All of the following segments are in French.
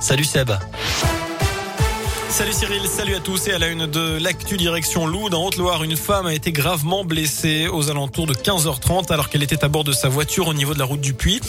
Salut Seb. Salut Cyril, salut à tous et à la une de l'actu direction Loup dans Haute-Loire. Une femme a été gravement blessée aux alentours de 15h30 alors qu'elle était à bord de sa voiture au niveau de la route du Puy.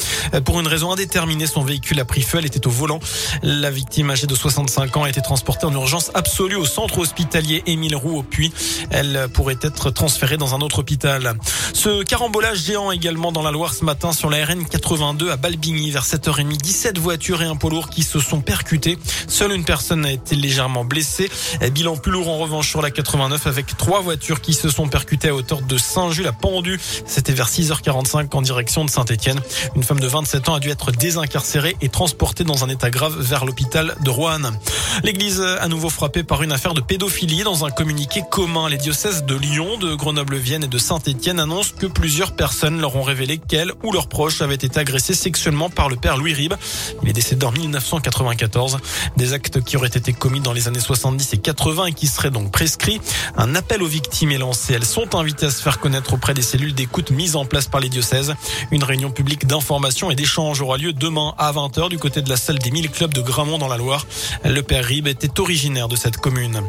Pour une raison indéterminée, son véhicule a pris feu, elle était au volant. La victime âgée de 65 ans a été transportée en urgence absolue au centre hospitalier Émile Roux au Puy. Elle pourrait être transférée dans un autre hôpital. Ce carambolage géant également dans la Loire ce matin sur la RN 82 à Balbigny vers 7h30. 17 voitures et un poids lourd qui se sont percutés. Seule une personne a été légèrement blessé. Bilan plus lourd en revanche sur la 89 avec trois voitures qui se sont percutées à hauteur de Saint-Jules à Pendu. C'était vers 6h45 en direction de Saint-Etienne. Une femme de 27 ans a dû être désincarcérée et transportée dans un état grave vers l'hôpital de Roanne. L'église à nouveau frappée par une affaire de pédophilie dans un communiqué commun. Les diocèses de Lyon, de Grenoble-Vienne et de Saint-Etienne annoncent que plusieurs personnes leur ont révélé qu'elles ou leurs proches avaient été agressés sexuellement par le père Louis Ribes. Il est décédé en 1994. Des actes qui auraient été commis dans les années 70 et 80 et qui serait donc prescrit. Un appel aux victimes est lancé. Elles sont invitées à se faire connaître auprès des cellules d'écoute mises en place par les diocèses. Une réunion publique d'information et d'échange aura lieu demain à 20h du côté de la salle des 1000 clubs de Gramont dans la Loire. Le père Rib était originaire de cette commune.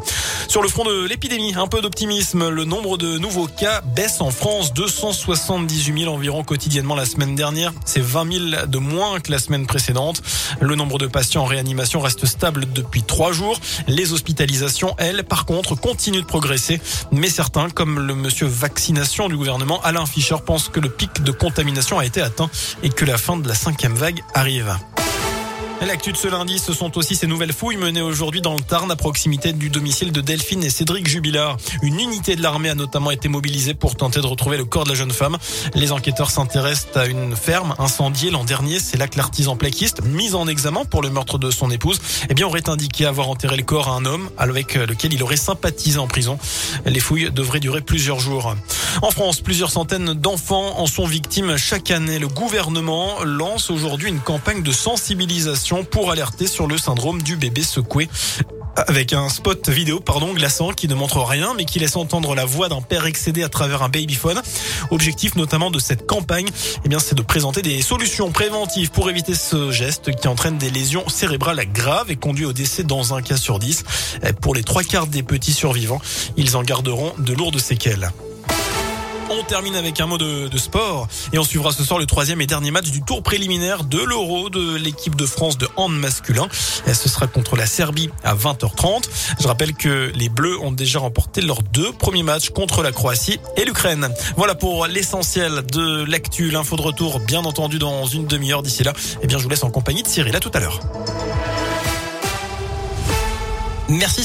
Sur le front de l'épidémie, un peu d'optimisme. Le nombre de nouveaux cas baisse en France. 278 000 environ quotidiennement la semaine dernière. C'est 20 000 de moins que la semaine précédente. Le nombre de patients en réanimation reste stable depuis trois jours. Les hospitalisations, elles, par contre, continuent de progresser. Mais certains, comme le monsieur vaccination du gouvernement, Alain Fischer, pensent que le pic de contamination a été atteint et que la fin de la cinquième vague arrive. L'actu de ce lundi, ce sont aussi ces nouvelles fouilles menées aujourd'hui dans le Tarn à proximité du domicile de Delphine et Cédric Jubilard. Une unité de l'armée a notamment été mobilisée pour tenter de retrouver le corps de la jeune femme. Les enquêteurs s'intéressent à une ferme incendiée l'an dernier. C'est là que l'artisan plaquiste, mis en examen pour le meurtre de son épouse, eh bien, aurait indiqué avoir enterré le corps à un homme avec lequel il aurait sympathisé en prison. Les fouilles devraient durer plusieurs jours. En France, plusieurs centaines d'enfants en sont victimes chaque année. Le gouvernement lance aujourd'hui une campagne de sensibilisation pour alerter sur le syndrome du bébé secoué avec un spot vidéo pardon glaçant qui ne montre rien mais qui laisse entendre la voix d'un père excédé à travers un babyphone. Objectif notamment de cette campagne, eh bien c'est de présenter des solutions préventives pour éviter ce geste qui entraîne des lésions cérébrales graves et conduit au décès dans un cas sur dix. Pour les trois quarts des petits survivants, ils en garderont de lourdes séquelles. On termine avec un mot de, sport et on suivra ce soir le troisième et dernier match du tour préliminaire de l'Euro de l'équipe de France de hand masculin. Ce sera contre la Serbie à 20h30. Je rappelle que les Bleus ont déjà remporté leurs deux premiers matchs contre la Croatie et l'Ukraine. Voilà pour l'essentiel de l'actu. L'info de retour, bien entendu, dans une demi-heure d'ici là. Eh bien, je vous laisse en compagnie de Cyril. À tout à l'heure. Merci.